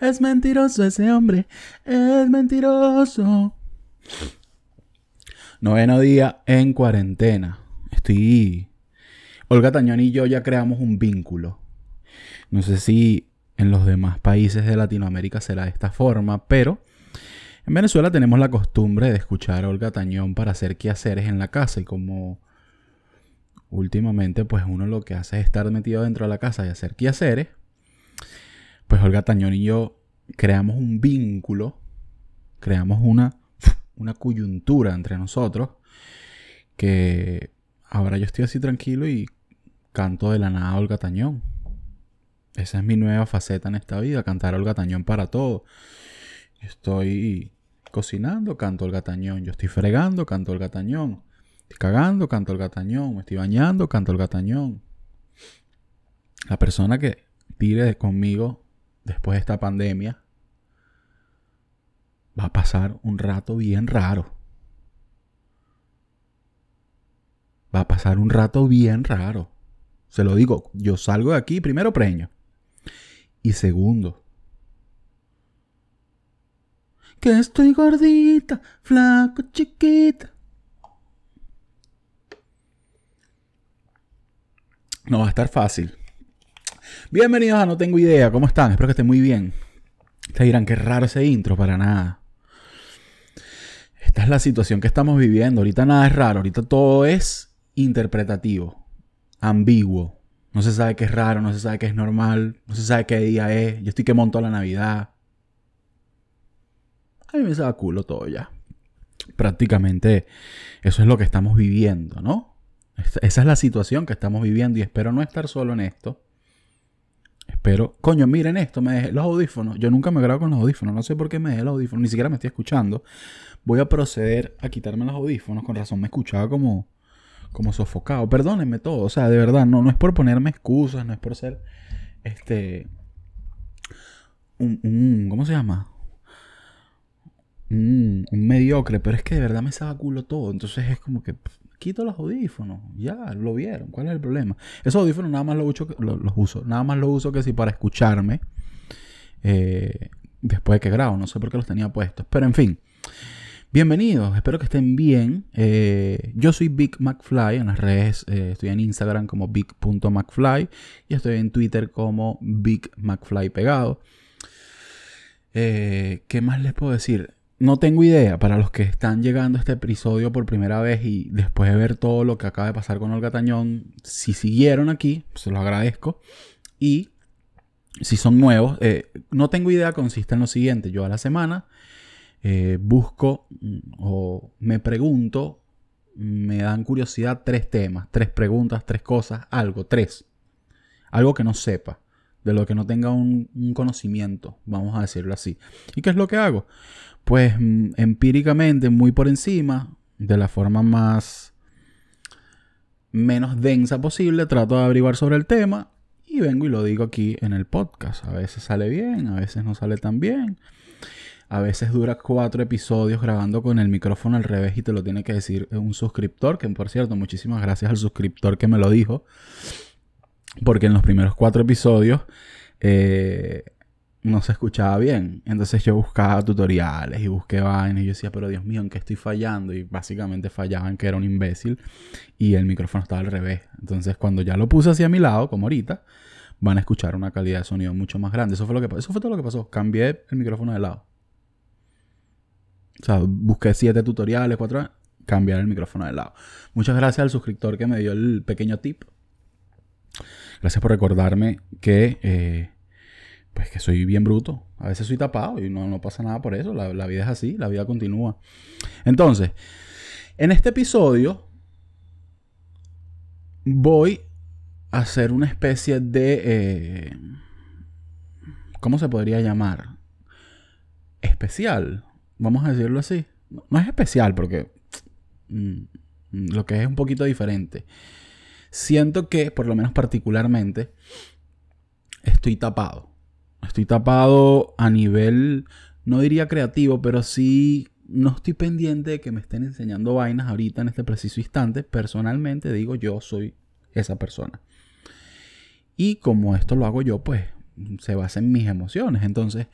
Es mentiroso ese hombre. Es mentiroso. Noveno día en cuarentena. Estoy. Olga Tañón y yo ya creamos un vínculo. No sé si en los demás países de Latinoamérica será de esta forma, pero en Venezuela tenemos la costumbre de escuchar a Olga Tañón para hacer quehaceres en la casa y como últimamente pues uno lo que hace es estar metido dentro de la casa y hacer quehaceres, pues Olga Tañón y yo creamos un vínculo, creamos una, una coyuntura entre nosotros que ahora yo estoy así tranquilo y canto de la nada a Olga Tañón. Esa es mi nueva faceta en esta vida, cantar Olga Tañón para todo. Estoy cocinando, canto Olga Tañón. Yo estoy fregando, canto Olga Tañón. Estoy cagando, canto el gatañón. Me estoy bañando, canto el gatañón. La persona que tire conmigo después de esta pandemia va a pasar un rato bien raro. Va a pasar un rato bien raro. Se lo digo, yo salgo de aquí, primero preño. Y segundo, que estoy gordita, flaco, chiquita. No va a estar fácil. Bienvenidos a No Tengo Idea, ¿cómo están? Espero que estén muy bien. Ustedes dirán, qué raro ese intro, para nada. Esta es la situación que estamos viviendo. Ahorita nada es raro, ahorita todo es interpretativo, ambiguo. No se sabe qué es raro, no se sabe qué es normal, no se sabe qué día es. Yo estoy que monto la Navidad. A mí me sabe culo todo ya. Prácticamente eso es lo que estamos viviendo, ¿no? Esa es la situación que estamos viviendo y espero no estar solo en esto. Espero, coño, miren esto, me dejé los audífonos. Yo nunca me grabo con los audífonos, no sé por qué me dejé los audífonos, ni siquiera me estoy escuchando. Voy a proceder a quitarme los audífonos, con razón me escuchaba como, como sofocado. Perdónenme todo, o sea, de verdad, no, no es por ponerme excusas, no es por ser, este, un, ¿cómo se llama? Un, un, mediocre, pero es que de verdad me saca culo todo. Entonces es como que quito los audífonos. Ya, lo vieron. ¿Cuál es el problema? Esos audífonos nada más los uso. Nada más los uso que si para escucharme. Eh, después de que grabo. No sé por qué los tenía puestos. Pero en fin. Bienvenidos. Espero que estén bien. Eh, yo soy Big McFly. En las redes eh, estoy en Instagram como big.mcfly. Y estoy en Twitter como Big McFly pegado. ¿Qué más les puedo decir? No tengo idea para los que están llegando a este episodio por primera vez y después de ver todo lo que acaba de pasar con Olga Tañón, si siguieron aquí, se los agradezco. Y si son nuevos, eh, no tengo idea, consiste en lo siguiente. Yo a la semana eh, busco mm, o me pregunto, me dan curiosidad tres temas, tres preguntas, tres cosas, algo, tres. Algo que no sepa, de lo que no tenga un, un conocimiento, vamos a decirlo así. ¿Y qué es lo que hago? Pues mm, empíricamente, muy por encima, de la forma más menos densa posible, trato de averiguar sobre el tema y vengo y lo digo aquí en el podcast. A veces sale bien, a veces no sale tan bien. A veces dura cuatro episodios grabando con el micrófono al revés y te lo tiene que decir un suscriptor, que por cierto, muchísimas gracias al suscriptor que me lo dijo. Porque en los primeros cuatro episodios eh, no se escuchaba bien. Entonces yo buscaba tutoriales y busqué vainas y yo decía, pero Dios mío, ¿en qué estoy fallando? Y básicamente fallaba en que era un imbécil y el micrófono estaba al revés. Entonces cuando ya lo puse hacia mi lado, como ahorita, van a escuchar una calidad de sonido mucho más grande. Eso fue, lo que, eso fue todo lo que pasó. Cambié el micrófono de lado. O sea, busqué siete tutoriales, cuatro, cambiar el micrófono de lado. Muchas gracias al suscriptor que me dio el pequeño tip. Gracias por recordarme que... Eh, pues que soy bien bruto. A veces soy tapado y no, no pasa nada por eso. La, vida es así, la vida continúa. Entonces, en este episodio voy a hacer una especie de... Eh, ¿Cómo se podría llamar? Especial. Vamos a decirlo así. No, es especial porque mm, lo que es un poquito diferente. Siento que, por lo menos particularmente, estoy tapado. Estoy tapado a nivel, no diría creativo, pero sí no estoy pendiente de que me estén enseñando vainas ahorita en este preciso instante. Personalmente digo, yo soy esa persona. Y como esto lo hago yo, pues se basa en mis emociones. Entonces,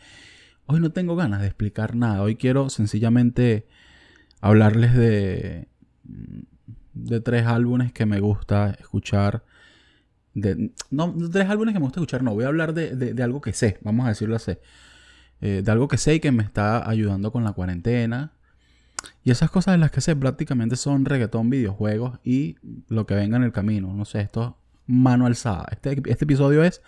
hoy no tengo ganas de explicar nada. Hoy quiero sencillamente hablarles de, de tres álbumes que me gusta escuchar. De, no, tres álbumes que me gusta escuchar, no. Voy a hablar de, algo que sé, vamos a decirlo así. Eh, de algo que sé y que me está ayudando con la cuarentena. Y esas cosas de las que sé prácticamente son reggaetón, videojuegos y lo que venga en el camino. No sé, esto mano alzada. Este, este episodio es,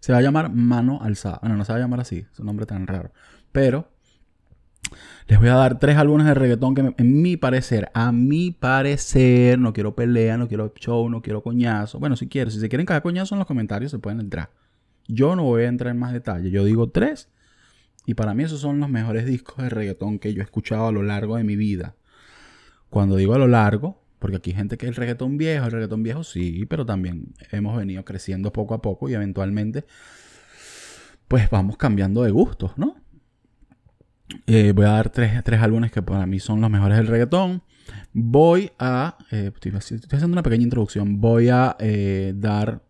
se va a llamar mano alzada. Bueno, no se va a llamar así, es un nombre tan raro. Pero les voy a dar tres álbumes de reggaetón que en mi parecer, a mi parecer, no quiero pelea, no quiero show, no quiero coñazo. Bueno, si quieren, si se quieren cada coñazo en los comentarios se pueden entrar. Yo no voy a entrar en más detalle. Yo digo tres y para mí esos son los mejores discos de reggaetón que yo he escuchado a lo largo de mi vida. Cuando digo a lo largo, porque aquí hay gente que el reggaetón viejo, el reggaetón viejo sí, pero también hemos venido creciendo poco a poco y eventualmente pues vamos cambiando de gustos, ¿no? Eh, voy a dar tres, tres, álbumes que para mí son los mejores del reggaetón. Voy a, eh, estoy, haciendo una pequeña introducción, voy a eh, dar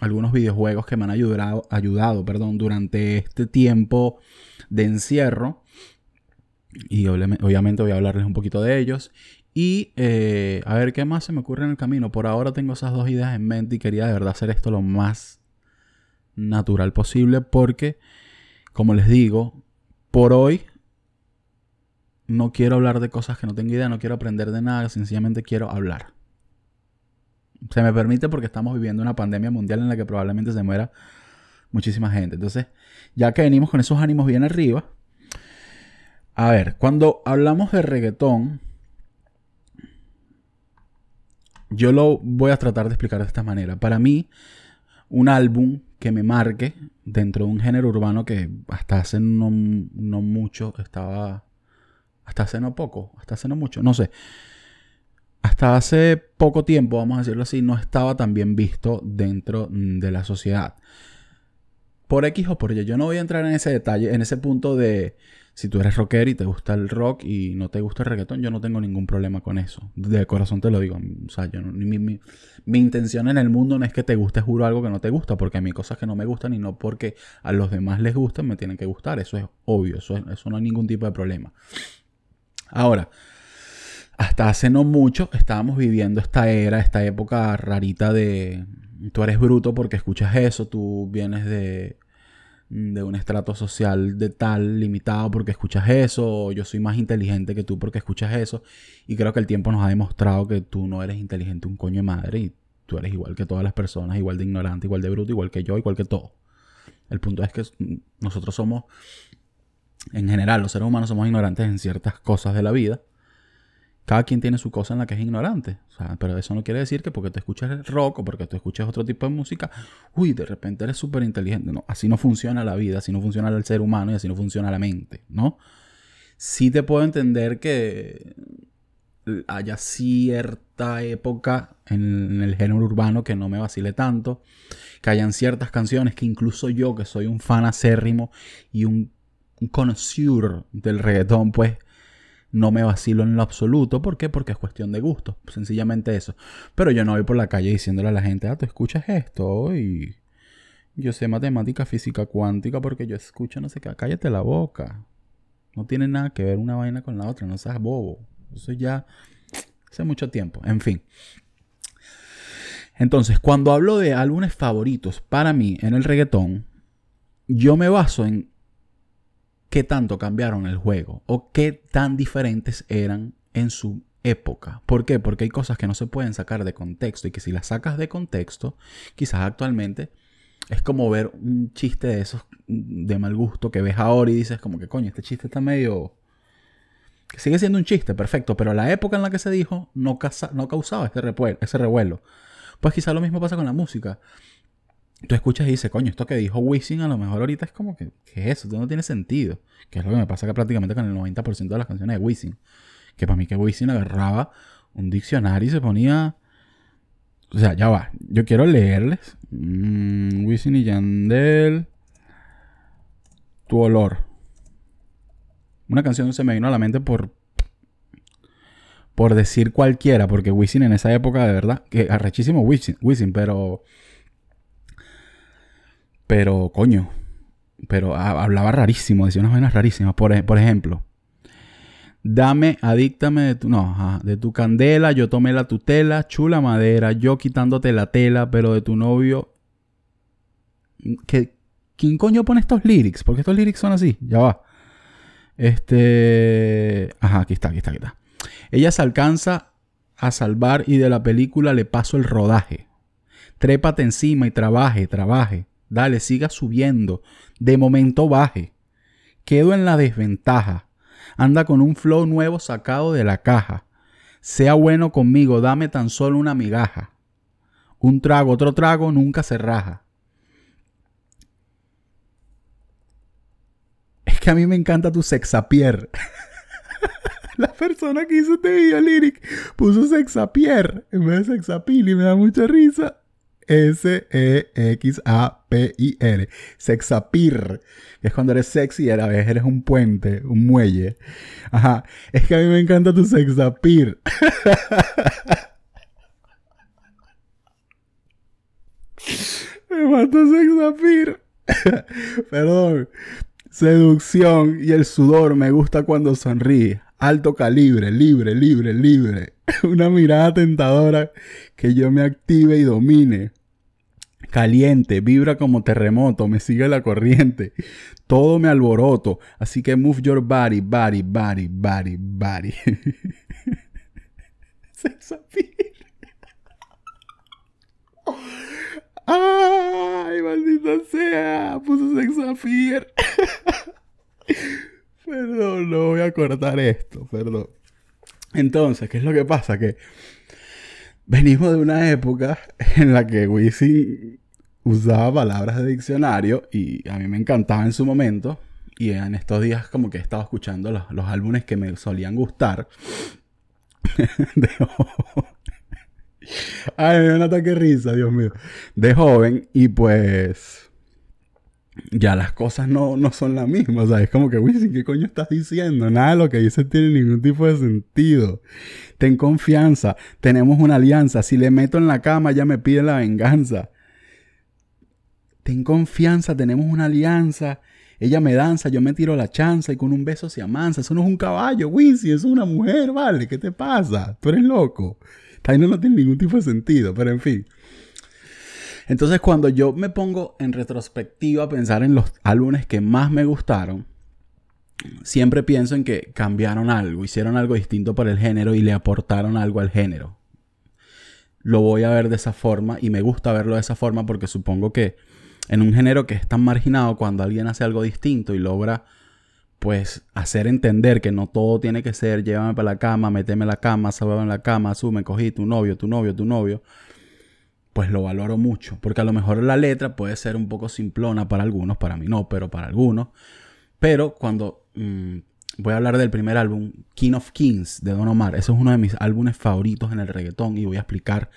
algunos videojuegos que me han ayudado, ayudado perdón, durante este tiempo de encierro. Y obviamente voy a hablarles un poquito de ellos. Y a ver qué más se me ocurre en el camino. Por ahora tengo esas dos ideas en mente y quería de verdad hacer esto lo más natural posible porque, como les digo, por hoy no quiero hablar de cosas que no tengo idea, no quiero aprender de nada, sencillamente quiero hablar. Se me permite porque estamos viviendo una pandemia mundial en la que probablemente se muera muchísima gente. Entonces, ya que venimos con esos ánimos bien arriba, a ver, cuando hablamos de reggaetón, yo lo voy a tratar de explicar de esta manera. Para mí, un álbum que me marque dentro de un género urbano que hasta hace no, no mucho estaba... Hasta hace no poco, hasta hace no mucho, no sé hasta hace poco tiempo, vamos a decirlo así, no estaba tan bien visto dentro mm, de la sociedad. Por X o por Y. Yo no voy a entrar en ese detalle, en ese punto de si tú eres rocker y te gusta el rock y no te gusta el reggaetón, yo no tengo ningún problema con eso. De corazón te lo digo. O sea, yo mi, mi, mi, intención en el mundo no es que te guste, juro algo que no te gusta, porque a mí cosas que no me gustan y no porque a los demás les gusten me tienen que gustar. Eso es obvio, eso, eso no hay ningún tipo de problema. Ahora, hasta hace no mucho estábamos viviendo esta era, esta época rarita de tú eres bruto porque escuchas eso, tú vienes de, de un estrato social de tal limitado porque escuchas eso, o yo soy más inteligente que tú porque escuchas eso. Y creo que el tiempo nos ha demostrado que tú no eres inteligente un coño de madre y tú eres igual que todas las personas, igual de ignorante, igual de bruto, igual que yo, igual que todo. El punto es que nosotros somos, en general, los seres humanos somos ignorantes en ciertas cosas de la vida cada quien tiene su cosa en la que es ignorante. Pero eso no quiere decir que porque tú escuchas rock o porque tú escuchas otro tipo de música, uy, de repente eres súper inteligente. No, así no funciona la vida, así no funciona el ser humano y así no funciona la mente, ¿no? Sí te puedo entender que haya cierta época en, el género urbano que no me vacile tanto, que hayan ciertas canciones que incluso yo, que soy un fan acérrimo y un, un connoisseur del reggaetón, pues no me vacilo en lo absoluto. ¿Por qué? Porque es cuestión de gusto. Sencillamente eso. Pero yo no voy por la calle diciéndole a la gente, ah, tú escuchas esto y yo sé matemática, física cuántica porque yo escucho no sé qué. Cállate la boca. No tiene nada que ver una vaina con la otra. No seas bobo. Eso ya hace mucho tiempo. En fin. Entonces, cuando hablo de álbumes favoritos para mí en el reggaetón, yo me baso en qué tanto cambiaron el juego o qué tan diferentes eran en su época. ¿Por qué? Porque hay cosas que no se pueden sacar de contexto y que si las sacas de contexto, quizás actualmente es como ver un chiste de esos de mal gusto que ves ahora y dices como que coño, este chiste está medio... Sigue siendo un chiste, perfecto, pero la época en la que se dijo no, no causaba ese revuelo. Pues quizás lo mismo pasa con la música tú escuchas y dices, coño, esto que dijo Wisin a lo mejor ahorita es como que, ¿qué es eso? Esto no tiene sentido. Que es lo que me pasa que prácticamente con el 90% de las canciones de Wisin. Que para mí que Wisin agarraba un diccionario y se ponía... O sea, ya va. Yo quiero leerles. Mm, Wisin y Yandel. Tu olor. Una canción se me vino a la mente por... Por decir cualquiera, porque Wisin en esa época, de verdad, que arrechísimo Wisin, Wisin pero Pero, coño, pero hablaba rarísimo, decía unas vainas rarísimas. Por, por ejemplo, dame, adíctame de tu, no, de tu candela, yo tomé la tutela, chula madera, yo quitándote la tela, pero de tu novio. ¿Qué, ¿Quién coño pone estos lyrics? Porque estos lyrics son así, ya va. Este. Ajá, aquí está, aquí está, aquí está. Ella se alcanza a salvar y de la película le paso el rodaje. Trépate encima y trabaje, trabaje. Dale, siga subiendo. De momento baje. Quedo en la desventaja. Anda con un flow nuevo sacado de la caja. Sea bueno conmigo, dame tan solo una migaja. Un trago, otro trago, nunca se raja. Es que a mí me encanta tu sexapier. La persona que hizo este video lyric puso sexapier en vez de sexapil y me da mucha risa. S-E-X-A-P-I-R. Sexapir. Es cuando eres sexy y a la vez eres un puente, un muelle. Ajá. Es que a mí me encanta tu sexapir. me mató sexapir. Perdón. Seducción y el sudor me gusta cuando sonríe. Alto calibre, libre, libre, libre. Una mirada tentadora que yo me active y domine. Caliente, vibra como terremoto, me sigue la corriente. Todo me alboroto. Así que move your body, body, body, body, body. ¡Ay, maldita sea! Puso sex appeal. perdón, no voy a cortar esto, perdón. Entonces, ¿qué es lo que pasa? Que venimos de una época en la que Wisin usaba palabras de diccionario y a mí me encantaba en su momento. Y en estos días como que he estado escuchando los, los álbumes que me solían gustar. de Ay, me dio un ataque de risa, Dios mío. De joven y pues ya las cosas no, no son las mismas. O sea, es como que, Wisin, ¿qué coño estás diciendo? Nada de lo que dices tiene ningún tipo de sentido. Ten confianza, tenemos una alianza. Si le meto en la cama, ya me pide la venganza. Ten confianza, tenemos una alianza. Ella me danza, yo me tiro la chanza y con un beso se amansa. Eso no es un caballo, Wisin, es una mujer, ¿vale? ¿Qué te pasa? Tú eres loco. Ahí no tiene ningún tipo de sentido, pero en fin. Entonces cuando yo me pongo en retrospectiva a pensar en los álbumes que más me gustaron, siempre pienso en que cambiaron algo, hicieron algo distinto para el género y le aportaron algo al género. Lo voy a ver de esa forma y me gusta verlo de esa forma porque supongo que en un género que es tan marginado, cuando alguien hace algo distinto y logra pues hacer entender que no todo tiene que ser llévame para la cama, méteme la cama, sábame en la cama, sube, cogí tu novio, tu novio, tu novio, pues lo valoro mucho. Porque a lo mejor la letra puede ser un poco simplona para algunos, para mí no, pero para algunos. Pero cuando mm, voy a hablar del primer álbum, King of Kings, de Don Omar, eso es uno de mis álbumes favoritos en el reggaetón y voy a explicar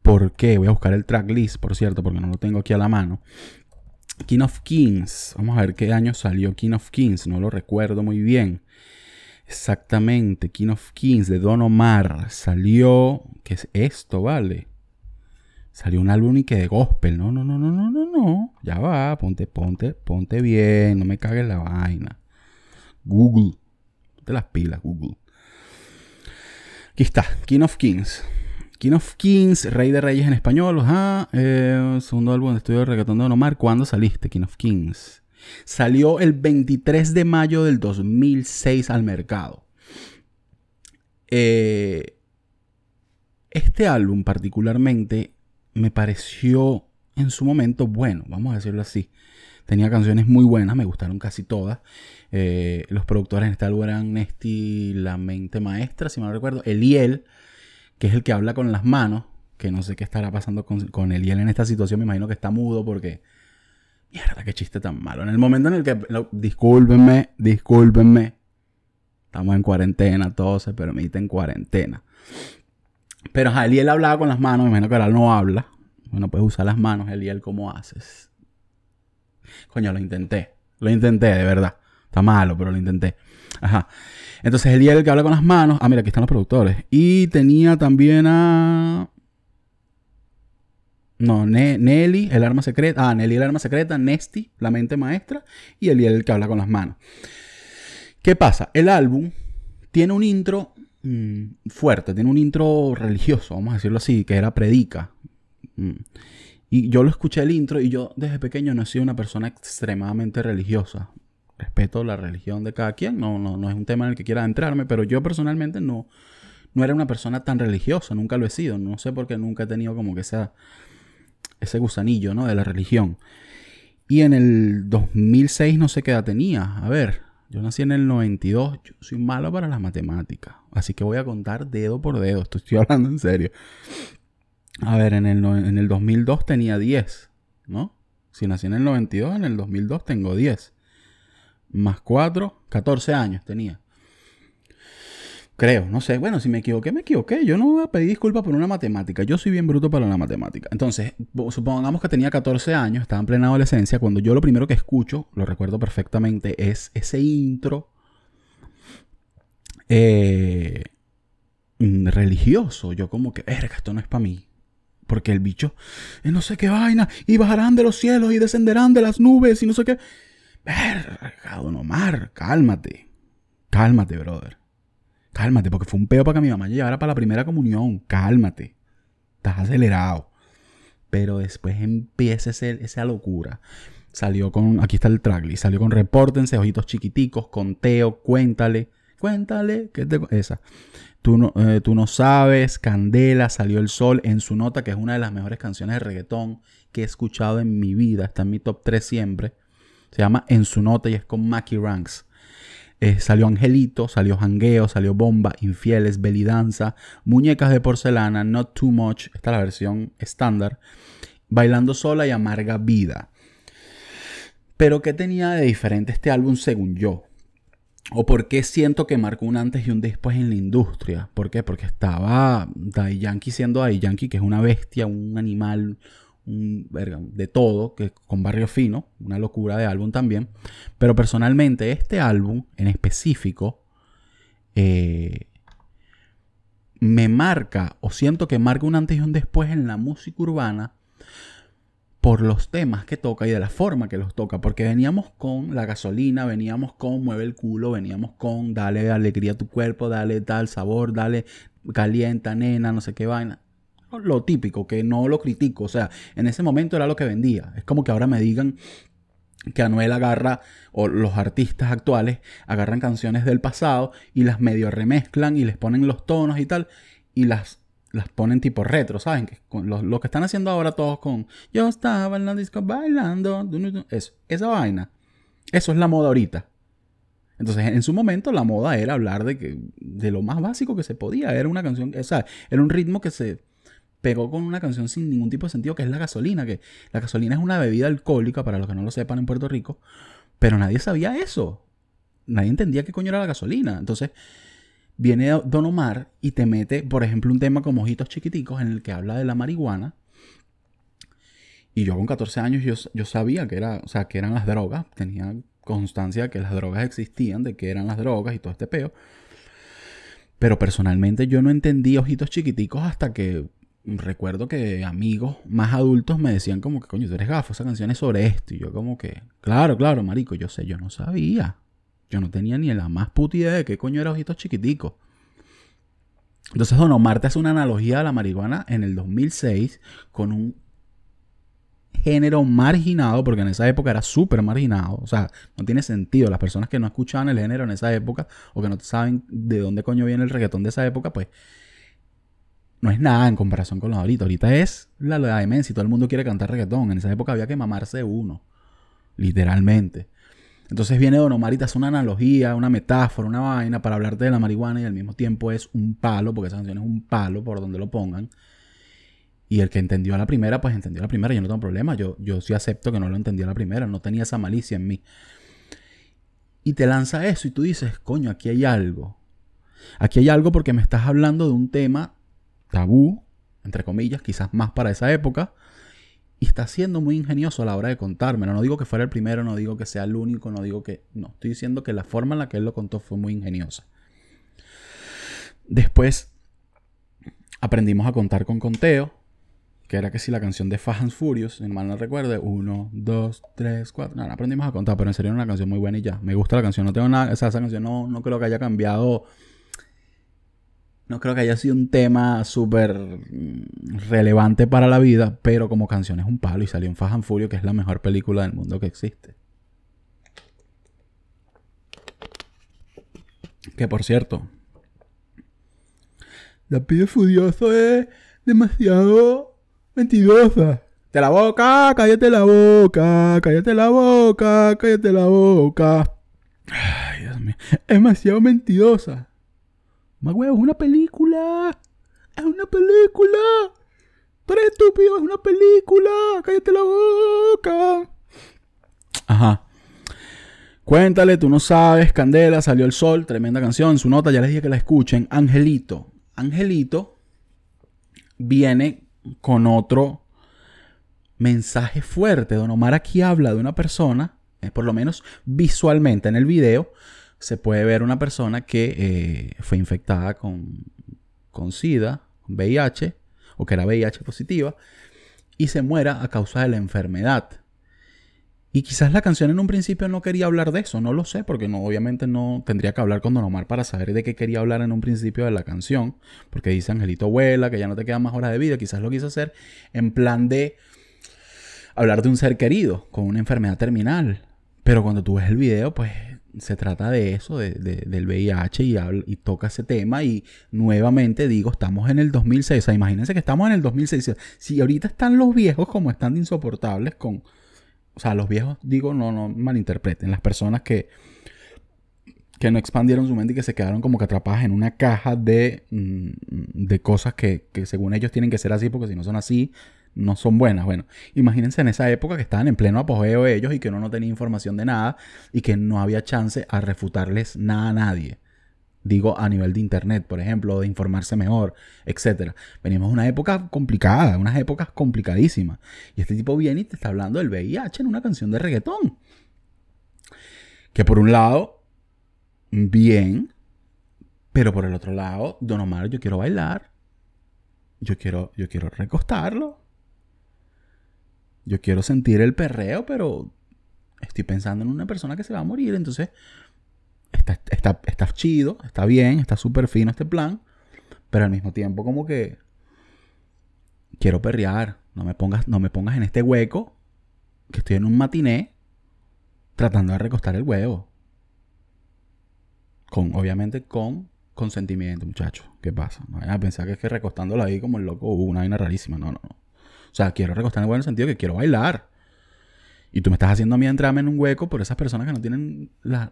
por qué. Voy a buscar el tracklist, por cierto, porque no lo tengo aquí a la mano. King of Kings, vamos a ver qué año salió King of Kings, no lo recuerdo muy bien. Exactamente, King of Kings de Don Omar salió, ¿qué es esto, vale? Salió un álbum y que de gospel. No, no, no, no, no, no, no. Ya va, ponte, ponte, ponte bien. No me cagues la vaina. Google. Ponte las pilas, Google. Aquí está, King of Kings. King of Kings, Rey de Reyes en español. Ajá. Eh, segundo álbum de estudio de reggaetón de Don Omar. ¿Cuándo saliste, King of Kings? Salió el 23 de mayo del 2006 al mercado. Eh, este álbum particularmente me pareció en su momento bueno, vamos a decirlo así. Tenía canciones muy buenas, me gustaron casi todas. Eh, los productores en este álbum eran Nesti, La Mente Maestra, si me recuerdo. Eliel, que es el que habla con las manos, que no sé qué estará pasando con, con Eliel en esta situación. Me imagino que está mudo porque... Mierda, qué chiste tan malo. En el momento en el que... discúlpenme, discúlpenme. Estamos en cuarentena, todo se permite en cuarentena. Pero Eliel hablaba con las manos, me imagino que ahora no habla. Bueno, puedes usar las manos, Eliel, ¿cómo haces? Coño, lo intenté. Lo intenté, de verdad. Está malo, pero lo intenté. Ajá. Entonces Eliel que habla con las manos. Ah, mira, aquí están los productores. Y tenía también a. No, Nelly, el arma secreta. Ah, Nelly, el arma secreta. Nesty, la mente maestra. Y Eliel, el que habla con las manos. ¿Qué pasa? El álbum tiene un intro mm, fuerte, tiene un intro religioso, vamos a decirlo así, que era predica. Mm. Y yo lo escuché el intro y yo desde pequeño no he sido una persona extremadamente religiosa. Respeto la religión de cada quien, no, no, no es un tema en el que quiera adentrarme, pero yo personalmente no, no era una persona tan religiosa, nunca lo he sido. No sé por qué nunca he tenido como que sea ese gusanillo, ¿no? De la religión. Y en el 2006 no sé qué edad tenía. A ver, yo nací en el 92. Yo soy malo para las matemáticas. Así que voy a contar dedo por dedo. Esto estoy hablando en serio. A ver, en el, en el 2002 tenía 10, ¿no? Si nací en el 92, en el 2002 tengo 10. Más 4, 14 años tenía. Creo, no sé. Bueno, si me equivoqué, me equivoqué. Yo no voy a pedir disculpas por una matemática. Yo soy bien bruto para la matemática. Entonces, supongamos que tenía 14 años, estaba en plena adolescencia. Cuando yo lo primero que escucho, lo recuerdo perfectamente, es ese intro eh, mm, religioso. Yo como que, verga, esto no es para mí. Porque el bicho, no sé qué vaina, y bajarán de los cielos y descenderán de las nubes y no sé qué. Verga, don Omar, cálmate. Cálmate, brother. Cálmate, porque fue un peo para que mi mamá llevara para la primera comunión. Cálmate. Estás acelerado. Pero después empieza esa locura. Salió con, aquí está el tracklist, salió con repórtense, ojitos chiquiticos, conteo, cuéntale, cuéntale, ¿qué te, esa. Tú no, eh, tú no sabes, Candela, salió el sol en su nota, que es una de las mejores canciones de reggaetón que he escuchado en mi vida, está en mi top 3 siempre. Se llama En su nota y es con Mackie Ranks. Eh, salió Angelito, salió Jangueo, salió Bomba, Infieles, Belidanza, Muñecas de Porcelana, Not Too Much, esta es la versión estándar, Bailando Sola y Amarga Vida. Pero ¿qué tenía de diferente este álbum según yo? ¿O por qué siento que marcó un antes y un después en la industria? ¿Por qué? Porque estaba Dai Yankee siendo Dai Yankee, que es una bestia, un animal, de todo, que con Barrio Fino, una locura de álbum también. Pero personalmente este álbum en específico eh, me marca o siento que marca un antes y un después en la música urbana por los temas que toca y de la forma que los toca. Porque veníamos con la gasolina, veníamos con mueve el culo, veníamos con dale alegría a tu cuerpo, dale tal sabor, dale calienta, nena, no sé qué vaina lo típico, que no lo critico. O sea, en ese momento era lo que vendía. Es como que ahora me digan que Anuel agarra, o los artistas actuales agarran canciones del pasado y las medio remezclan y les ponen los tonos y tal, y las, las ponen tipo retro, ¿saben? Que lo, que están haciendo ahora todos con Yo estaba en la disco bailando, eso, esa vaina. Eso es la moda ahorita. Entonces, en su momento, la moda era hablar de, que, de lo más básico que se podía. Era una canción, o sea, era un ritmo que se, pegó con una canción sin ningún tipo de sentido, que es la gasolina, que la gasolina es una bebida alcohólica, para los que no lo sepan en Puerto Rico, pero nadie sabía eso. Nadie entendía qué coño era la gasolina. Entonces, viene Don Omar y te mete, por ejemplo, un tema como Ojitos Chiquiticos, en el que habla de la marihuana. Y yo con 14 años yo, yo sabía que, era, o sea, que eran las drogas, tenía constancia de que las drogas existían, de que eran las drogas y todo este peo. Pero personalmente yo no entendí ojitos chiquiticos hasta que recuerdo que amigos más adultos me decían como que, coño, tú eres gafo, esa canción es sobre esto. Y yo como que, claro, claro, marico, yo sé, yo no sabía. Yo no tenía ni la más puta idea de qué coño era Ojitos Chiquiticos. Entonces Don Omar te hace una analogía a la marihuana en el 2006 con un género marginado, porque en esa época era súper marginado. O sea, no tiene sentido. Las personas que no escuchaban el género en esa época o que no saben de dónde coño viene el reggaetón de esa época, pues no es nada en comparación con los ahorita. Ahorita es la, la demencia y todo el mundo quiere cantar reggaetón. En esa época había que mamarse uno, literalmente. Entonces viene Don Omar y te hace una analogía, una metáfora, una vaina para hablarte de la marihuana y al mismo tiempo es un palo, porque esa canción es un palo por donde lo pongan. Y el que entendió a la primera, pues entendió a la primera. Yo no tengo problema. Yo, yo sí acepto que no lo entendió a la primera. No tenía esa malicia en mí. Y te lanza eso y tú dices, coño, aquí hay algo. Aquí hay algo porque me estás hablando de un tema tabú, entre comillas, quizás más para esa época, y está siendo muy ingenioso a la hora de contármelo. No digo que fuera el primero, no digo que sea el único, no digo que... No, estoy diciendo que la forma en la que él lo contó fue muy ingeniosa. Después aprendimos a contar con conteo, que era que si la canción de Fast and Furious, si mal no recuerde, uno, dos, tres, cuatro, no, no aprendimos a contar, pero en serio era una canción muy buena y ya, me gusta la canción, no tengo nada, o esa canción no, no creo que haya cambiado, no creo que haya sido un tema súper relevante para la vida, pero como canción es un palo y salió en Fast and Furious, que es la mejor película del mundo que existe. Que por cierto, la pibe furioso es demasiado mentirosa. Te la boca, cállate la boca, cállate la boca, cállate la boca. Ay, Dios mío. Es demasiado mentirosa. Más huevo, es una película. Es una película. Tú eres estúpido, es una película. Cállate la boca. Ajá. Cuéntale, tú no sabes, Candela, salió el sol, tremenda canción, su nota, ya les dije que la escuchen. Angelito. Angelito viene con otro mensaje fuerte. Don Omar aquí habla de una persona, eh, por lo menos visualmente en el video, se puede ver una persona que eh, fue infectada con, con SIDA, con VIH, o que era VIH positiva, y se muera a causa de la enfermedad. Y quizás la canción en un principio no quería hablar de eso, no lo sé, porque no, obviamente no tendría que hablar con Don Omar para saber de qué quería hablar en un principio de la canción, porque dice Angelito abuela, que ya no te quedan más horas de vida, quizás lo quiso hacer en plan de hablar de un ser querido con una enfermedad terminal. Pero cuando tú ves el video, pues se trata de eso, de, del VIH y, toca ese tema y nuevamente digo, estamos en el 2006, o sea, imagínense que estamos en el 2006, si ahorita están los viejos como están insoportables con o sea, los viejos, digo, no, no malinterpreten, las personas que, que no expandieron su mente y que se quedaron como que atrapadas en una caja de, mm, de cosas que, que, según ellos tienen que ser así, porque si no son así, no son buenas. Bueno, imagínense en esa época que estaban en pleno apogeo ellos y que uno no tenía información de nada y que no había chance a refutarles nada a nadie. Digo, a nivel de internet, por ejemplo, de informarse mejor, etc. Venimos de una época complicada, unas épocas complicadísimas. Y este tipo viene y te está hablando del VIH en una canción de reggaetón. Que por un lado, bien, pero por el otro lado, Don Omar, yo quiero bailar. Yo quiero, yo quiero recostarlo. Yo quiero sentir el perreo, pero estoy pensando en una persona que se va a morir. Entonces, está, está, chido, está bien, está súper fino este plan, pero al mismo tiempo como que quiero perrear, no me pongas, no me pongas en este hueco, que estoy en un matiné tratando de recostar el huevo. Con, obviamente con consentimiento, muchachos. ¿Qué pasa? No vayan a pensar que es que recostándolo ahí como el loco, una vaina rarísima. No, no, no. O sea, quiero recostar el huevo en el sentido que quiero bailar. Y tú me estás haciendo a mí entrarme en un hueco por esas personas que no tienen la,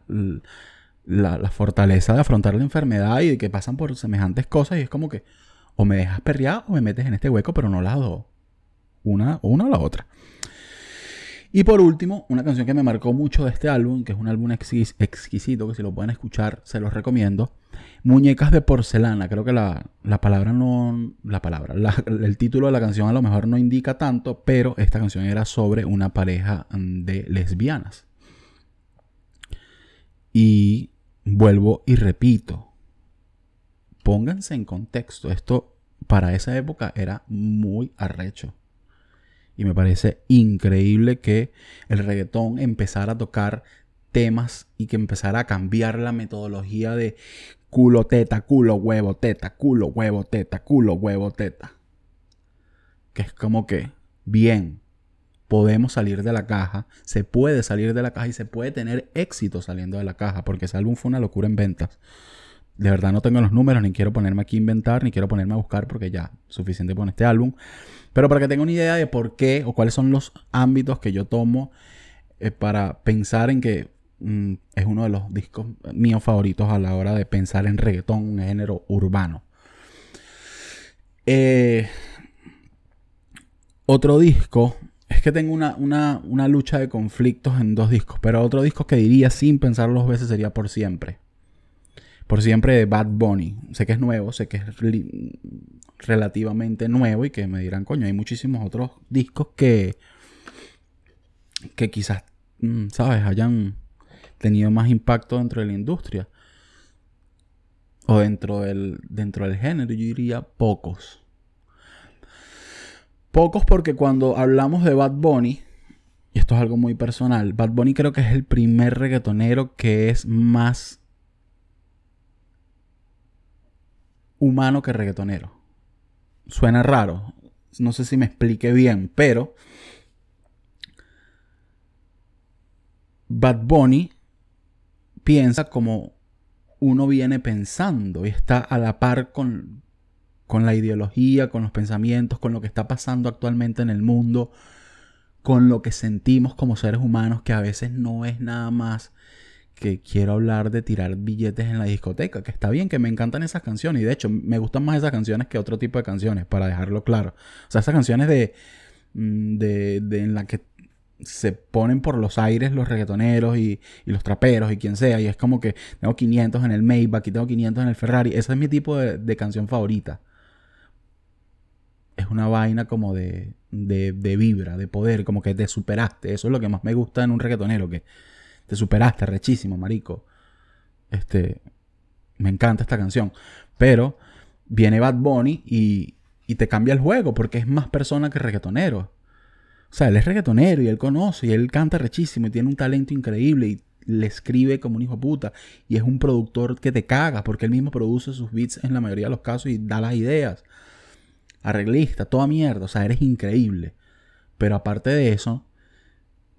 la, fortaleza de afrontar la enfermedad y que pasan por semejantes cosas y es como que o me dejas perrear o me metes en este hueco, pero no las dos. Una, una o la otra. Y por último, una canción que me marcó mucho de este álbum, que es un álbum exquisito, que si lo pueden escuchar, se los recomiendo. Muñecas de porcelana. Creo que la, palabra no. La palabra. el título de la canción a lo mejor no indica tanto, pero esta canción era sobre una pareja de lesbianas. Y vuelvo y repito, pónganse en contexto, esto para esa época era muy arrecho. Y me parece increíble que el reggaetón empezara a tocar temas y que empezara a cambiar la metodología de culo, teta, culo, huevo, teta, culo, huevo, teta, culo, huevo, teta. Que es como que, bien, podemos salir de la caja, se puede salir de la caja y se puede tener éxito saliendo de la caja, porque ese álbum fue una locura en ventas. De verdad no tengo los números, ni quiero ponerme aquí a inventar, ni quiero ponerme a buscar, porque ya, suficiente con este álbum. Pero para que tengan una idea de por qué o cuáles son los ámbitos que yo tomo eh, para pensar en que mm, es uno de los discos míos favoritos a la hora de pensar en reggaetón, un género urbano. Eh, otro disco es que tengo una, lucha de conflictos en dos discos, pero otro disco que diría sin pensarlo dos veces sería Por Siempre. Por Siempre de Bad Bunny. Sé que es nuevo, sé que es relativamente nuevo y que me dirán, coño, hay muchísimos otros discos que, que quizás, mm, ¿sabes?, hayan tenido más impacto dentro de la industria. O dentro del, dentro del género, yo diría pocos. Pocos porque cuando hablamos de Bad Bunny, y esto es algo muy personal, Bad Bunny creo que es el primer reggaetonero que es más humano que reggaetonero. Suena raro, no sé si me explique bien, pero Bad Bunny piensa como uno viene pensando y está a la par con, con la ideología, con los pensamientos, con lo que está pasando actualmente en el mundo, con lo que sentimos como seres humanos, que a veces no es nada más que quiero hablar de tirar billetes en la discoteca, que está bien, que me encantan esas canciones y de hecho me gustan más esas canciones que otro tipo de canciones, para dejarlo claro. O sea, esas canciones de, mm, de, de en la que se ponen por los aires los reggaetoneros y, los traperos y quien sea. Y es como que tengo 500 en el Maybach y tengo 500 en el Ferrari. Ese es mi tipo de, canción favorita. Es una vaina como de, de, de, vibra, de poder, como que te superaste. Eso es lo que más me gusta en un reggaetonero, que te superaste, rechísimo, marico. Este, me encanta esta canción. Pero viene Bad Bunny y, y te cambia el juego porque es más persona que reggaetonero. O sea, él es reggaetonero y él conoce y él canta rechísimo y tiene un talento increíble y le escribe como un hijo puta. Y es un productor que te caga porque él mismo produce sus beats en la mayoría de los casos y da las ideas. Arreglista, toda mierda. O sea, eres increíble. Pero aparte de eso,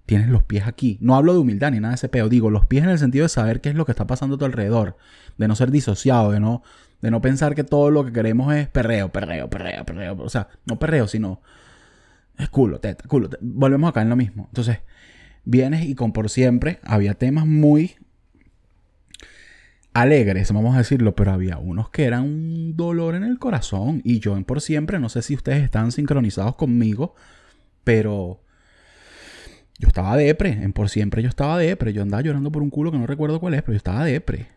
tienes los pies aquí. No hablo de humildad ni nada de ese peo. Digo, los pies en el sentido de saber qué es lo que está pasando a tu alrededor. De no ser disociado, de no, de no pensar que todo lo que queremos es perreo, perreo, perreo, perreo. O sea, no perreo, sino es culo, teta, culo. Volvemos acá en lo mismo. Entonces, vienes y con por siempre había temas muy alegres, vamos a decirlo, pero había unos que eran un dolor en el corazón. Y yo en por siempre, no sé si ustedes están sincronizados conmigo, pero yo estaba depre. En por siempre yo estaba depre. Yo andaba llorando por un culo que no recuerdo cuál es, pero yo estaba depre.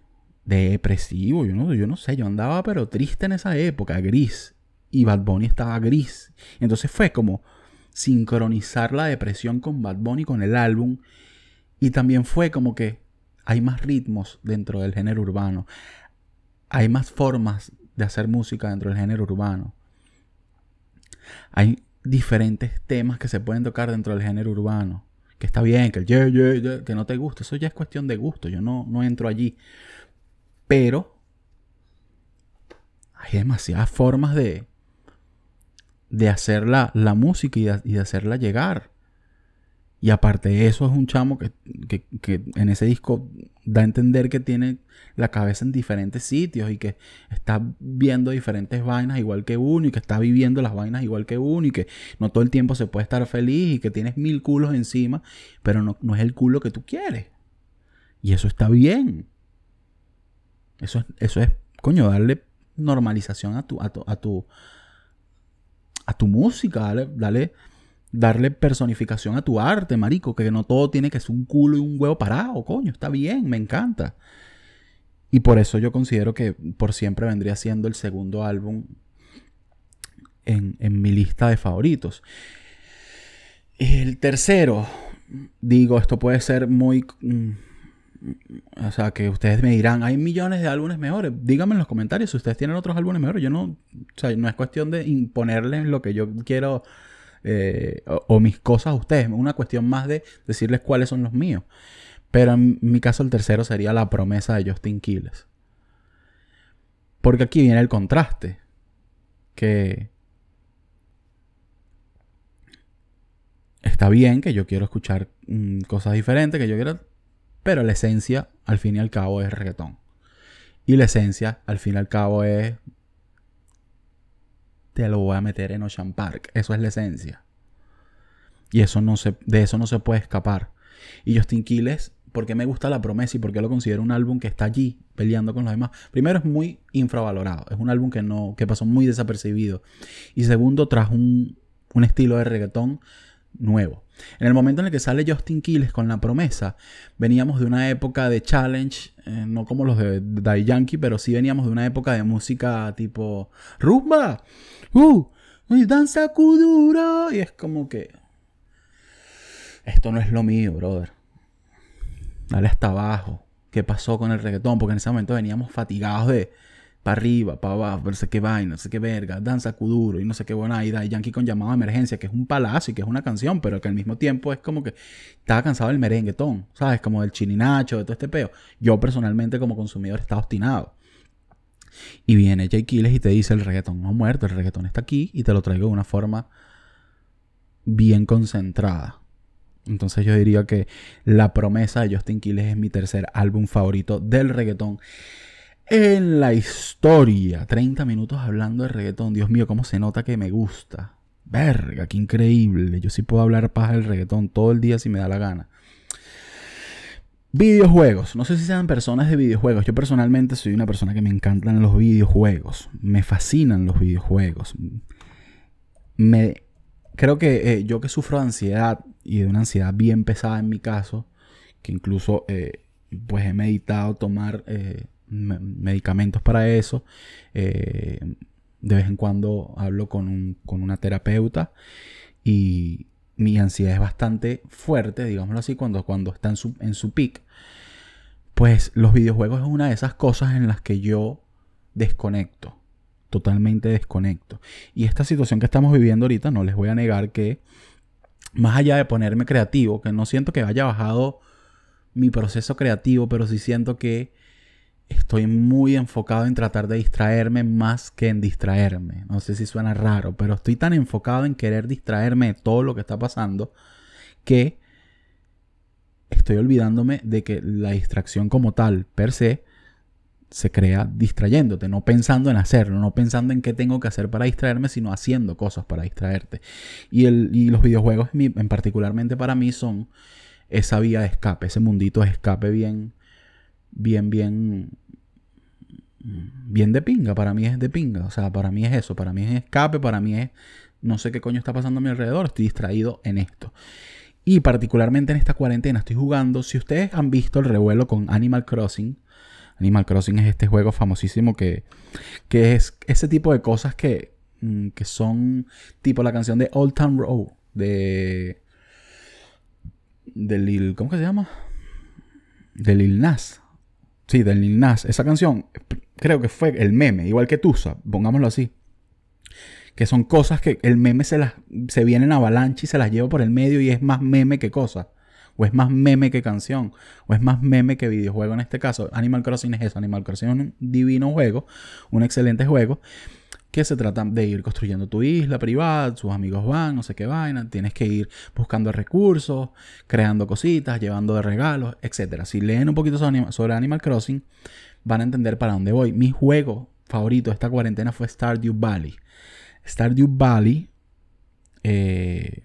Depresivo, yo no, yo no sé, yo andaba pero triste en esa época, gris. Y Bad Bunny estaba gris. Entonces fue como sincronizar la depresión con Bad Bunny, con el álbum. Y también fue como que hay más ritmos dentro del género urbano. Hay más formas de hacer música dentro del género urbano. Hay diferentes temas que se pueden tocar dentro del género urbano. Que está bien, que el que no te gusta. Eso ya es cuestión de gusto. Yo no, no entro allí. Pero hay demasiadas formas de, de hacer la, música y de, hacerla llegar. Y aparte de eso es un chamo que, en ese disco da a entender que tiene la cabeza en diferentes sitios y que está viendo diferentes vainas igual que uno y que está viviendo las vainas igual que uno y que no todo el tiempo se puede estar feliz y que tienes mil culos encima, pero no, es el culo que tú quieres. Y eso está bien. Eso es, eso es coño, darle normalización a tu, a tu, a tu, a tu música, dale, darle personificación a tu arte, marico, que no todo tiene que ser un culo y un huevo parado, coño, está bien, me encanta. Y por eso yo considero que por siempre vendría siendo el segundo álbum en, en mi lista de favoritos. El tercero, digo, esto puede ser muy... Mm, o sea, que ustedes me dirán, hay millones de álbumes mejores. Díganme en los comentarios si ustedes tienen otros álbumes mejores. Yo no, o sea, no es cuestión de imponerles lo que yo quiero eh, o, mis cosas a ustedes. Es una cuestión más de decirles cuáles son los míos. Pero en mi caso el tercero sería La promesa de Justin Quiles. Porque aquí viene el contraste. Que está bien que yo quiero escuchar mm, cosas diferentes, que yo quiero pero la esencia, al fin y al cabo, es reggaetón. Y la esencia, al fin y al cabo, es. Te lo voy a meter en Ocean Park. Eso es la esencia. Y eso no se, de eso no se puede escapar. Y Justin Quiles, porque me gusta la promesa y porque lo considero un álbum que está allí peleando con los demás. Primero, es muy infravalorado. Es un álbum que, no, que pasó muy desapercibido. Y segundo, trajo un, un estilo de reggaetón nuevo. En el momento en el que sale Justin Quiles con la promesa, veníamos de una época de challenge, eh, no como los de Die Yankee, pero sí veníamos de una época de música tipo rumba, uh, danza kudura, y es como que esto no es lo mío, brother. Dale hasta abajo. ¿Qué pasó con el reggaetón? Porque en ese momento veníamos fatigados de, para arriba, para abajo, no sé qué vaina, no sé qué verga, danza kuduro y no sé qué buena. Y Yankee con llamado a emergencia, que es un palacio y que es una canción, pero que al mismo tiempo es como que estaba cansado del merenguetón, ¿sabes? Como del chininacho, de todo este peo. Yo personalmente como consumidor estaba obstinado. Y viene Jay Kiles y te dice el reggaetón no ha muerto, el reggaetón está aquí y te lo traigo de una forma bien concentrada. Entonces yo diría que La promesa de Justin Quiles es mi tercer álbum favorito del reggaetón en la historia. 30 minutos hablando de reggaetón. Dios mío, cómo se nota que me gusta. Verga, qué increíble. Yo sí puedo hablar paja del reggaetón todo el día si me da la gana. Videojuegos. No sé si sean personas de videojuegos. Yo personalmente soy una persona que me encantan los videojuegos. Me fascinan los videojuegos. Me creo que eh, yo que sufro de ansiedad y de una ansiedad bien pesada en mi caso, que incluso eh, pues he meditado tomar eh, medicamentos para eso. de vez en cuando hablo con, una terapeuta y mi ansiedad es bastante fuerte, digámoslo así, cuando, cuando está en su, en su. Pues los videojuegos es una de esas cosas en las que yo desconecto totalmente desconecto. Y esta situación que estamos viviendo ahorita, no les voy a negar que, más allá de ponerme creativo, que no siento que haya bajado mi proceso creativo, pero sí siento que estoy muy enfocado en tratar de distraerme más que en distraerme. No sé si suena raro, pero estoy tan enfocado en querer distraerme de todo lo que está pasando que estoy olvidándome de que la distracción como tal, per se, se crea distrayéndote, no pensando en hacerlo, no pensando en qué tengo que hacer para distraerme, sino haciendo cosas para distraerte. Y, y los videojuegos, en particularmente para mí, son esa vía de escape, ese mundito de escape bien, bien, bien, bien de pinga. Para mí es de pinga. O sea, para mí es eso. Para mí es escape, para mí es no sé qué coño está pasando a mi alrededor, estoy distraído en esto. Y particularmente en esta cuarentena estoy jugando, si ustedes han visto el revuelo con Animal Crossing, Animal Crossing es este juego famosísimo que, que es ese tipo de cosas que, mm, que son tipo la canción de Old Town Road de de ¿cómo se llama? de Lil Nas. Sí, de Lil. Esa canción creo que fue el meme, igual que Tusa, pongámoslo así. Que son cosas que el meme se las se viene en avalancha y se las lleva por el medio y es más meme que cosa o es más meme que canción, o es más meme que videojuego en este caso. Animal Crossing es eso, Animal Crossing es un divino juego, un excelente juego, que se trata de ir construyendo tu isla privada, sus amigos van, no sé qué vaina, tienes que ir buscando recursos, creando cositas, llevando de regalos, etc. Si leen un poquito sobre Animal Crossing, van a entender para dónde voy. Mi juego favorito de esta cuarentena fue Stardew Valley. Stardew Valley eh,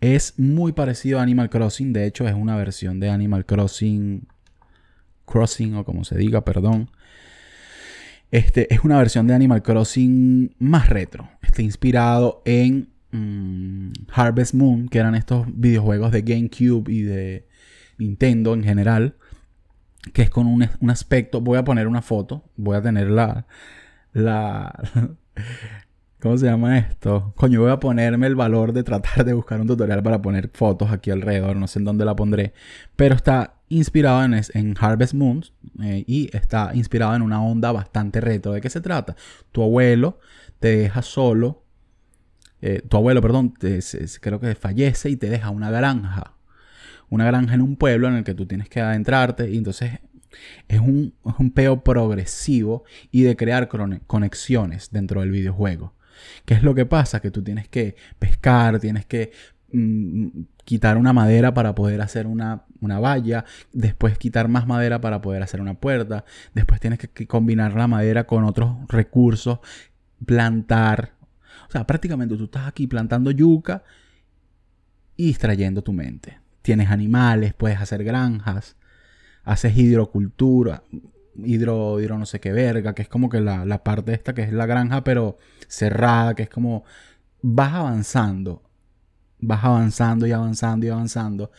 es muy parecido a Animal Crossing, de hecho es una versión de Animal Crossing Crossing o como se diga, perdón. Este es una versión de Animal Crossing más retro. Está inspirado en mm, Harvest Moon, que eran estos videojuegos de GameCube y de Nintendo en general. Que es con un, un aspecto. Voy a poner una foto. Voy a tener la. La. ¿Cómo se llama esto? Coño, voy a ponerme el valor de tratar de buscar un tutorial para poner fotos aquí alrededor. No sé en dónde la pondré. Pero está inspirado en, Harvest Moon eh, y está inspirado en una onda bastante retro. ¿De qué se trata? Tu abuelo te deja solo. Eh, tu abuelo, perdón, creo que fallece y te deja una granja. Una granja en un pueblo en el que tú tienes que adentrarte. Y entonces es un, es un peo progresivo y de crear conexiones dentro del videojuego. ¿Qué es lo que pasa? Que tú tienes que pescar, tienes que mm, quitar una madera para poder hacer una, una, valla, después quitar más madera para poder hacer una puerta, después tienes que combinar la madera con otros recursos, plantar. O sea, prácticamente tú estás aquí plantando yuca y distrayendo tu mente. Tienes animales, puedes hacer granjas, haces hidrocultura, hidro, hidro no sé qué verga, que es como que la, la parte esta que es la granja, pero cerrada, que es como vas avanzando, vas avanzando y avanzando y avanzando.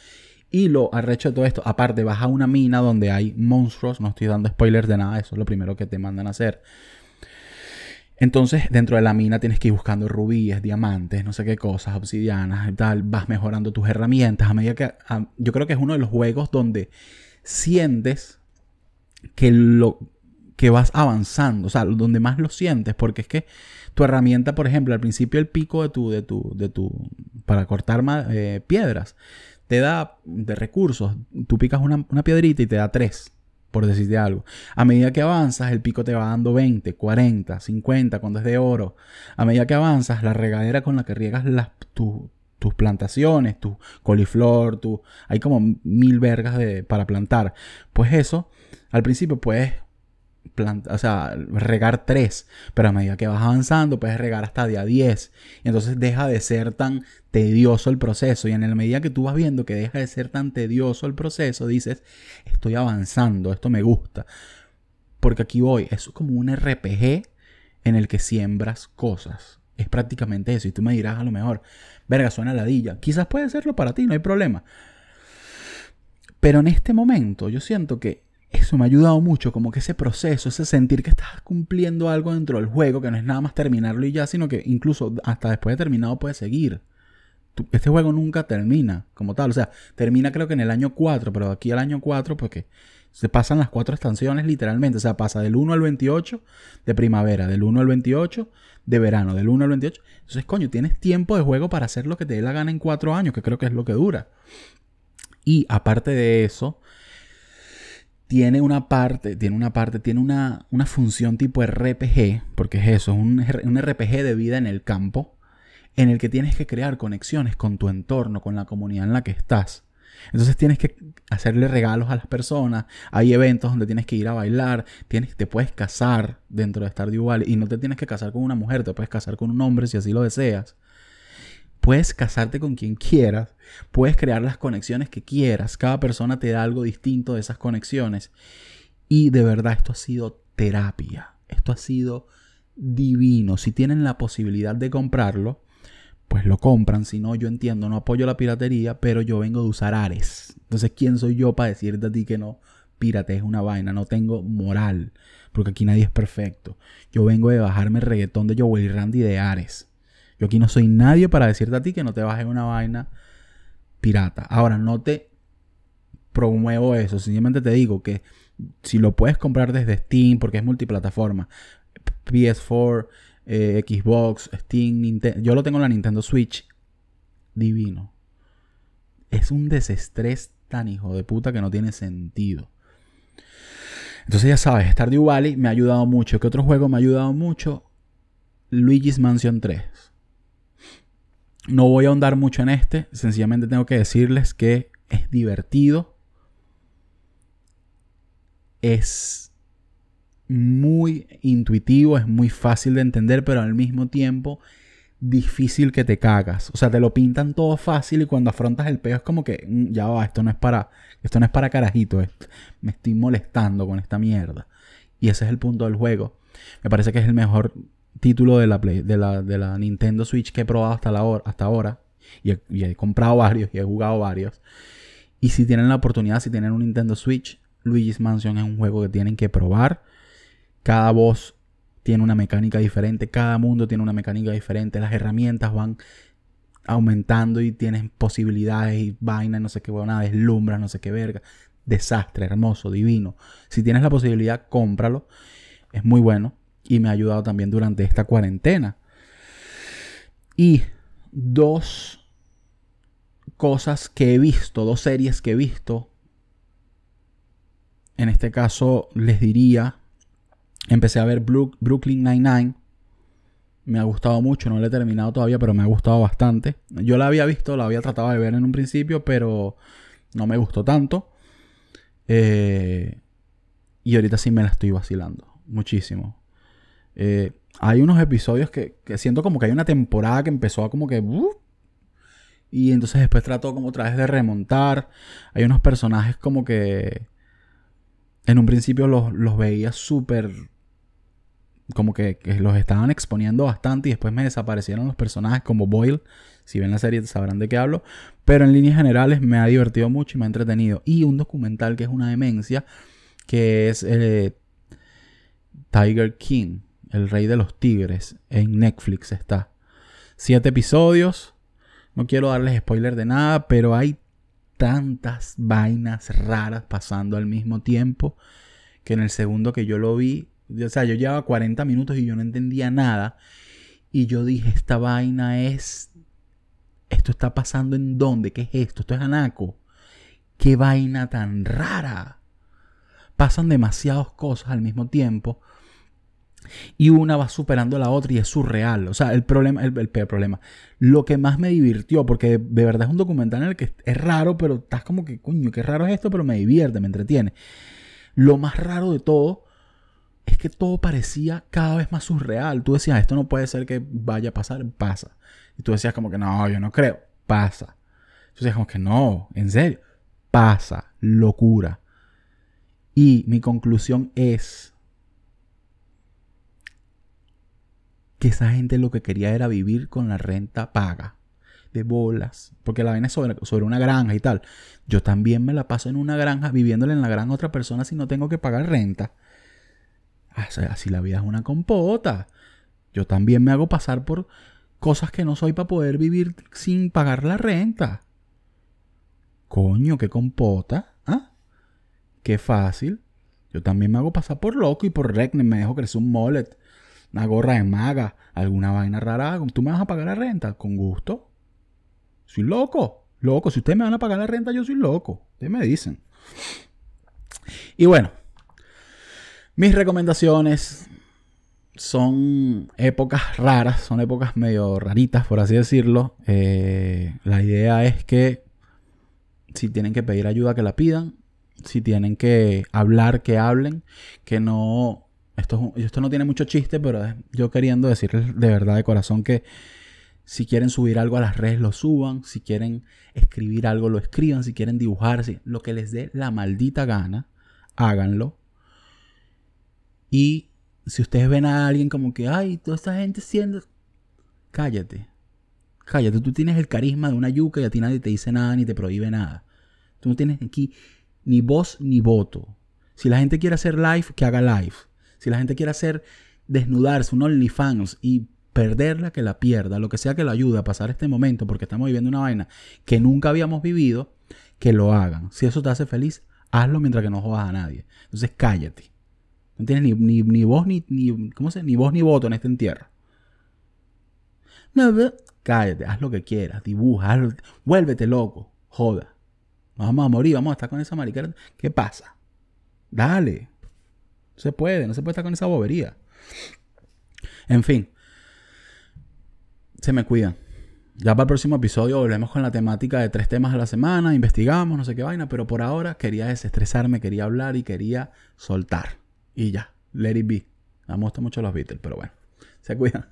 Y lo arrecho de todo esto, aparte vas a una mina donde hay monstruos, no estoy dando spoilers de nada, eso es lo primero que te mandan a hacer. Entonces, dentro de la mina tienes que ir buscando rubíes, diamantes, no sé qué cosas, obsidianas y tal. Vas mejorando tus herramientas a medida que. yo creo que es uno de los juegos donde sientes que lo que vas avanzando, o sea, donde más lo sientes, porque es que tu herramienta, por ejemplo, al principio el pico de tu, de tu, de tu, para cortar eh, piedras, te da de recursos, tú picas una, una piedrita y te da tres por decirte algo. A medida que avanzas, el pico te va dando 20, 40, 50 cuando es de oro. A medida que avanzas, la regadera con la que riegas las, tus plantaciones, tu coliflor, tu, hay como mil vergas de, para plantar. Pues eso, al principio puedes o sea, regar tres, pero a medida que vas avanzando puedes regar hasta día 10. Y entonces deja de ser tan tedioso el proceso. Y en la medida que tú vas viendo que deja de ser tan tedioso el proceso, dices, estoy avanzando, esto me gusta. Porque aquí voy, es como un RPG en el que siembras cosas. Es prácticamente eso. Y tú me dirás a lo mejor, verga, suena ladilla. Quizás puede serlo para ti, no hay problema. Pero en este momento yo siento que eso me ha ayudado mucho, como que ese proceso, ese sentir que estás cumpliendo algo dentro del juego, que no es nada más terminarlo y ya, sino que incluso hasta después de terminado puedes seguir. Este juego nunca termina como tal, o sea, termina creo que en el año 4, pero aquí al año 4 porque se pasan las cuatro estaciones literalmente, o sea, pasa del 1 al 28 de primavera, del 1 al 28 de verano, del 1 al 28. Entonces, coño, tienes tiempo de juego para hacer lo que te dé la gana en cuatro años, que creo que es lo que dura. Y aparte de eso, tiene una parte, tiene una parte, tiene una, una función tipo RPG, porque es eso, es un, un RPG de vida en el campo, en el que tienes que crear conexiones con tu entorno, con la comunidad en la que estás. Entonces tienes que hacerle regalos a las personas. Hay eventos donde tienes que ir a bailar. Tienes, te puedes casar dentro de Stardew Valley. Y no te tienes que casar con una mujer, te puedes casar con un hombre si así lo deseas. Puedes casarte con quien quieras, puedes crear las conexiones que quieras, cada persona te da algo distinto de esas conexiones. Y de verdad esto ha sido terapia, esto ha sido divino. Si tienen la posibilidad de comprarlo, pues lo compran. Si no, yo entiendo, no apoyo la piratería, pero yo vengo de usar Ares. Entonces, ¿quién soy yo para decirte a ti que no es una vaina? No tengo moral, porque aquí nadie es perfecto. Yo vengo de bajarme el reggaetón de Joel Randy de Ares. Yo aquí no soy nadie para decirte a ti que no te bajes una vaina pirata. Ahora, no te promuevo eso. Simplemente te digo que si lo puedes comprar desde Steam, porque es multiplataforma, PS4, eh, Xbox, Steam, Nintendo. Yo lo tengo en la Nintendo Switch. Divino. Es un desestrés tan hijo de puta que no tiene sentido. Entonces ya sabes, Stardew Valley me ha ayudado mucho. ¿Qué otro juego me ha ayudado mucho? Luigi's Mansion 3. No voy a ahondar mucho en este, sencillamente tengo que decirles que es divertido, es muy intuitivo, es muy fácil de entender, pero al mismo tiempo difícil que te cagas. O sea, te lo pintan todo fácil y cuando afrontas el peo es como que mm, ya va, esto no es para esto no es para carajito, me estoy molestando con esta mierda. Y ese es el punto del juego. Me parece que es el mejor título de la, de la, de la Nintendo Switch que he probado hasta, hasta ahora. Y he, comprado varios y he jugado varios. Y si tienen la oportunidad, si tienen un Nintendo Switch, Luigi's Mansion es un juego que tienen que probar. Cada voz tiene una mecánica diferente, cada mundo tiene una mecánica diferente, las herramientas van aumentando y tienes posibilidades y vainas, no sé qué nada, deslumbras, no sé qué verga. Desastre, hermoso, divino. Si tienes la posibilidad, cómpralo. Es muy bueno y me ha ayudado también durante esta cuarentena. Y dos cosas que he visto, dos series que he visto. En este caso les diría, empecé a ver Brooklyn Nine-Nine. Me ha gustado mucho, no la he terminado todavía, pero me ha gustado bastante. Yo la había visto, la había tratado de ver en un principio, pero no me gustó tanto. Eh, y ahorita sí me la estoy vacilando, muchísimo. Eh, hay unos episodios que, siento como que hay una temporada que empezó a como que... y entonces después trató como otra vez de remontar. Hay unos personajes como que... En un principio los, los veía súper... Como que, los estaban exponiendo bastante y después me desaparecieron los personajes como Boyle. Si ven la serie sabrán de qué hablo. Pero en líneas generales me ha divertido mucho y me ha entretenido. Y un documental que es una demencia, que es eh, Tiger King el Rey de los Tigres. En Netflix está. Siete episodios. No quiero darles spoiler de nada, pero hay tantas vainas raras pasando al mismo tiempo que en el segundo que yo lo vi, o sea, yo llevaba 40 minutos y yo no entendía nada. Y yo dije, esta vaina es... ¿Esto está pasando en dónde? ¿Qué es esto? Esto es Anaco. ¡Qué vaina tan rara! Pasan demasiadas cosas al mismo tiempo y una va superando a la otra y es surreal. O sea, el problema, el, peor problema. Lo que más me divirtió, porque de verdad es un documental en el que es raro, pero estás como que, coño, qué raro es esto, pero me divierte, me entretiene. Lo más raro de todo es que todo parecía cada vez más surreal. Tú decías, esto no puede ser que vaya a pasar, pasa. Y tú decías como que no, yo no creo, pasa. Tú decías como que no, en serio, pasa, locura. Y mi conclusión es que esa gente lo que quería era vivir con la renta paga. De bolas. Porque la vaina sobre, una granja y tal. Yo también me la paso en una granja, viviéndole en la granja a otra persona si no tengo que pagar renta. Así la vida es una compota. Yo también me hago pasar por cosas que no soy para poder vivir sin pagar la renta. Coño, qué compota. ¿Ah? Qué fácil. Yo también me hago pasar por loco y por recne. Me dejo crecer un mullet una gorra de maga, alguna vaina rara. ¿Tú me vas a pagar la renta? Con gusto. Soy loco. Loco. Si ustedes me van a pagar la renta, yo soy loco. Ustedes me dicen. Y bueno, mis recomendaciones son épocas raras, son épocas medio raritas, por así decirlo. Eh, la idea es que si tienen que pedir ayuda, que la pidan. Si tienen que hablar, que hablen. Que no esto, esto no tiene mucho chiste, pero yo queriendo decirles de verdad, de corazón, que si quieren subir algo a las redes, lo suban. Si quieren escribir algo, lo escriban. Si quieren dibujar, lo que les dé la maldita gana, háganlo. Y si ustedes ven a alguien como que, ay, toda esta gente siendo... Cállate. Cállate. Tú tienes el carisma de una yuca y a ti nadie te dice nada ni te prohíbe nada. Tú no tienes aquí ni voz ni voto. Si la gente quiere hacer live, que haga live. Si la gente quiere hacer desnudarse, un OnlyFans y perderla, que la pierda, lo que sea que la ayude a pasar este momento, porque estamos viviendo una vaina que nunca habíamos vivido, que lo hagan. Si eso te hace feliz, hazlo mientras que no jodas a nadie. Entonces cállate. No tienes ni, ni, voz ni, ni, ¿cómo se? ni voz ni voto en este entierro. Cállate, haz lo que quieras, dibuja, vuélvete loco, joda. Nos vamos a morir, vamos a estar con esa mariquera. ¿Qué pasa? Dale, se puede, no se puede estar con esa bobería. En fin, se me cuidan. Ya para el próximo episodio volvemos con la temática de tres temas a la semana, investigamos, no sé qué vaina, pero por ahora quería desestresarme, quería hablar y quería soltar. Y ya, let it be. Me gustan mucho los Beatles, pero bueno, se cuidan.